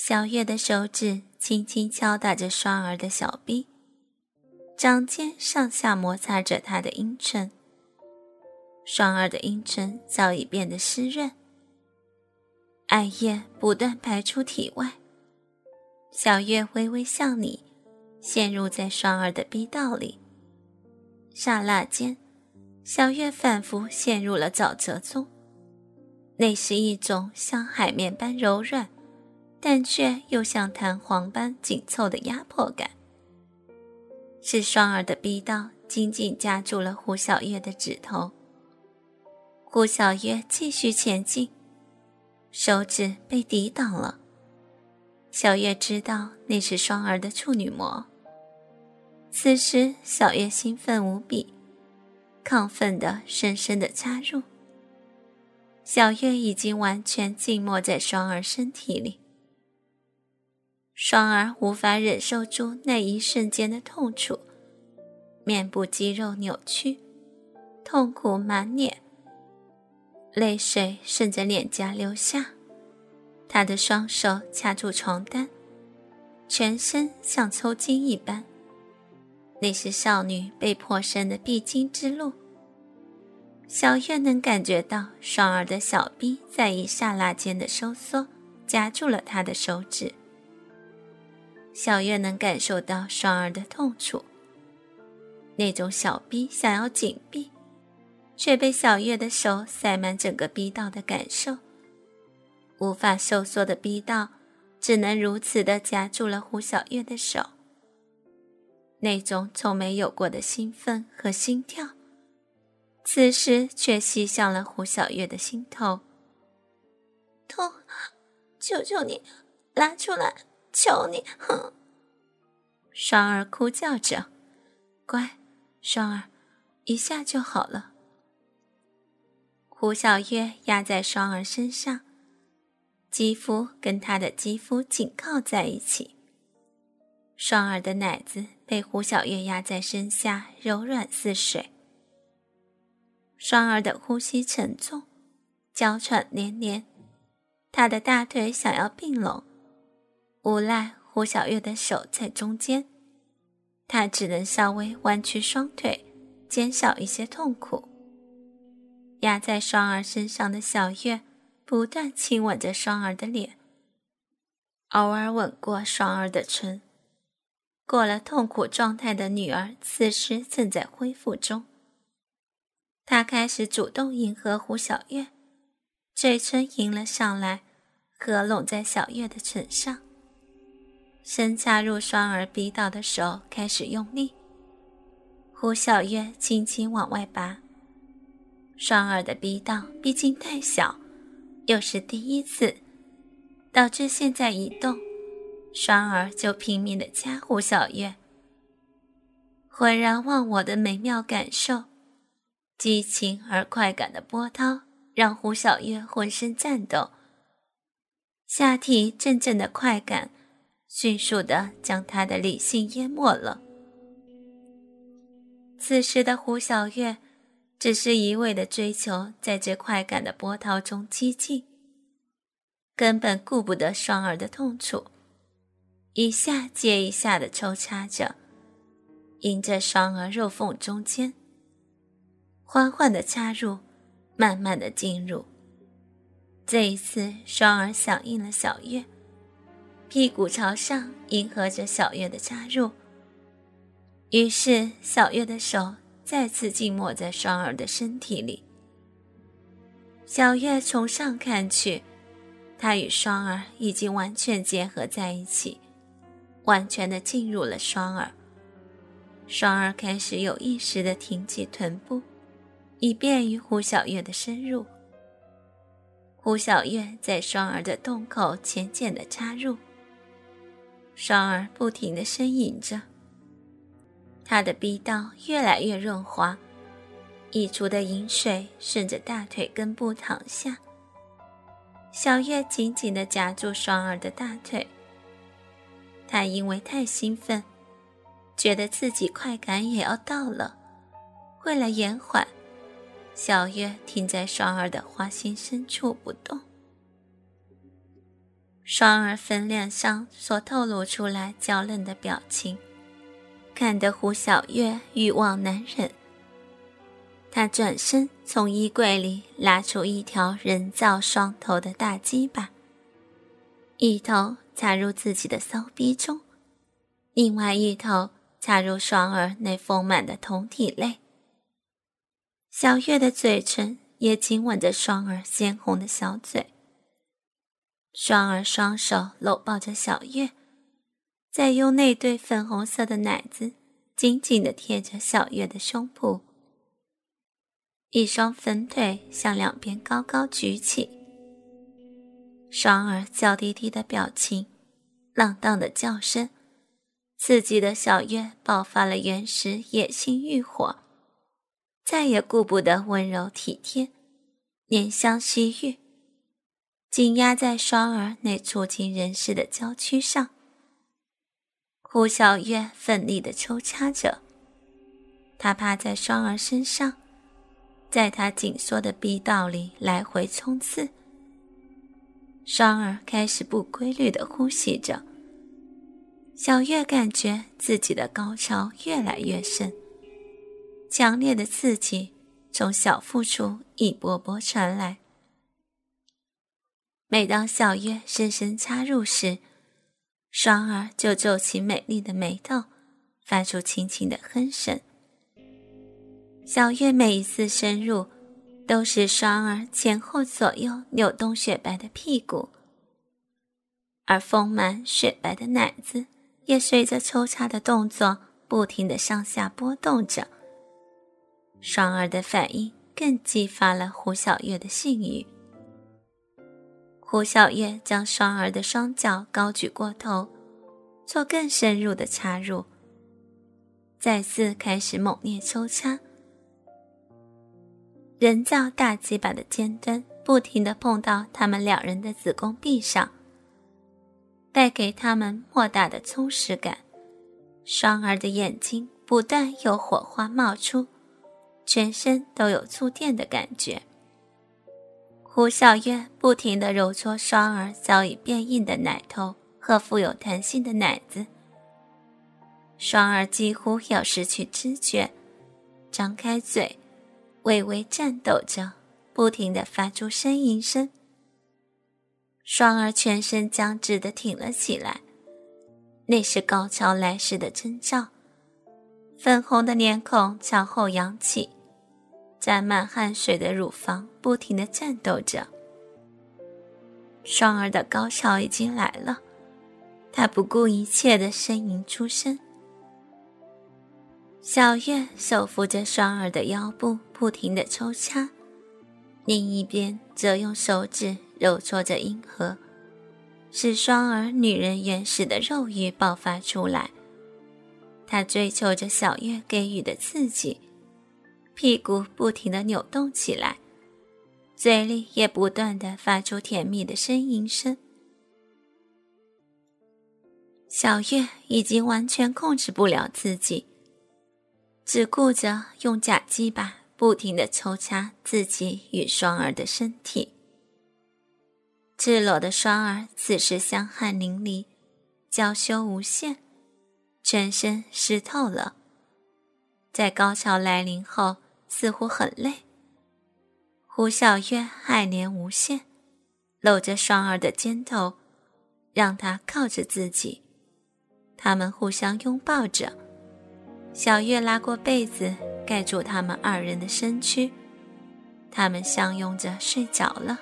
小月的手指轻轻敲打着双儿的小臂，掌尖上下摩擦着她的阴唇。双儿的阴唇早已变得湿润，艾叶不断排出体外。小月微微向你，陷入在双儿的逼道里。刹那间，小月仿佛陷入了沼泽中。那是一种像海绵般柔软，但却又像弹簧般紧凑的压迫感。是双儿的逼道紧紧夹住了胡小月的指头。胡小月继续前进，手指被抵挡了。小月知道那是双儿的处女膜。此时，小月兴奋无比，亢奋的深深的插入。小月已经完全浸没在双儿身体里。双儿无法忍受住那一瞬间的痛楚，面部肌肉扭曲，痛苦满脸。泪水顺着脸颊流下，他的双手掐住床单，全身像抽筋一般。那是少女被迫生的必经之路。小月能感觉到双儿的小臂在一刹那间的收缩，夹住了她的手指。小月能感受到双儿的痛楚，那种小逼想要紧闭。却被小月的手塞满整个逼道的感受，无法收缩的逼道，只能如此的夹住了胡小月的手。那种从没有过的兴奋和心跳，此时却袭向了胡小月的心头。痛，求求你，拉出来，求你！哼！双儿哭叫着：“乖，双儿，一下就好了。”胡小月压在双儿身上，肌肤跟她的肌肤紧靠在一起。双儿的奶子被胡小月压在身下，柔软似水。双儿的呼吸沉重，娇喘连连，她的大腿想要并拢，无奈胡小月的手在中间，她只能稍微弯曲双腿，减少一些痛苦。压在双儿身上的小月，不断亲吻着双儿的脸，偶尔吻过双儿的唇。过了痛苦状态的女儿，此时正在恢复中。她开始主动迎合胡小月，嘴唇迎了上来，合拢在小月的唇上。伸插入双儿鼻道的手开始用力，胡小月轻轻往外拔。双儿的逼道毕竟太小，又是第一次，导致现在一动，双儿就拼命的掐胡小月。浑然忘我的美妙感受，激情而快感的波涛让胡小月浑身颤抖，下体阵阵的快感迅速的将他的理性淹没了。此时的胡小月。只是一味的追求在这快感的波涛中激进，根本顾不得双儿的痛楚，一下接一下的抽插着，迎着双儿肉缝中间，缓缓的插入，慢慢的进入。这一次，双儿响应了小月，屁股朝上迎合着小月的插入，于是小月的手。再次浸没在双儿的身体里。小月从上看去，她与双儿已经完全结合在一起，完全的进入了双儿。双儿开始有意识的挺起臀部，以便于胡小月的深入。胡小月在双儿的洞口浅浅的插入，双儿不停的呻吟着。他的逼道越来越润滑，溢出的饮水顺着大腿根部淌下。小月紧紧地夹住双儿的大腿。他因为太兴奋，觉得自己快感也要到了。为了延缓，小月停在双儿的花心深处不动。双儿粉脸上所透露出来娇嫩的表情，看得胡小月欲望难忍。他转身从衣柜里拉出一条人造双头的大鸡巴，一头插入自己的骚逼中，另外一头插入双儿那丰满的酮体内。小月的嘴唇也紧吻着双儿鲜红的小嘴。双儿双手搂抱着小月，再用那对粉红色的奶子紧紧地贴着小月的胸脯，一双粉腿向两边高高举起。双儿娇滴滴的表情，浪荡的叫声，刺激的小月爆发了原始野性欲火，再也顾不得温柔体贴、怜香惜玉。紧压在双儿那触情人世的娇躯上，胡小月奋力的抽插着。他趴在双儿身上，在他紧缩的逼道里来回冲刺。双儿开始不规律的呼吸着。小月感觉自己的高潮越来越深，强烈的刺激从小腹处一波波传来。每当小月深深插入时，双儿就皱起美丽的眉头，发出轻轻的哼声。小月每一次深入，都是双儿前后左右扭动雪白的屁股，而丰满雪白的奶子也随着抽插的动作不停的上下波动着。双儿的反应更激发了胡小月的性欲。胡小月将双儿的双脚高举过头，做更深入的插入，再次开始猛烈抽插。人造大鸡巴的尖端不停地碰到他们两人的子宫壁上，带给他们莫大的充实感。双儿的眼睛不断有火花冒出，全身都有触电的感觉。胡小月不停地揉搓双儿早已变硬的奶头和富有弹性的奶子，双儿几乎要失去知觉，张开嘴，微微颤抖着，不停地发出呻吟声。双儿全身僵直地挺了起来，那是高潮来时的征兆。粉红的脸孔朝后扬起。沾满汗水的乳房不停地颤抖着。双儿的高潮已经来了，她不顾一切地呻吟出声。小月手扶着双儿的腰部，不停地抽插，另一边则用手指揉搓着阴核，使双儿女人原始的肉欲爆发出来。她追求着小月给予的刺激。屁股不停地扭动起来，嘴里也不断地发出甜蜜的呻吟声。小月已经完全控制不了自己，只顾着用假鸡巴不停地抽插自己与双儿的身体。赤裸的双儿此时香汗淋漓，娇羞无限，全身湿透了。在高潮来临后。似乎很累。胡小月爱怜无限，搂着双儿的肩头，让她靠着自己。他们互相拥抱着。小月拉过被子盖住他们二人的身躯，他们相拥着睡着了。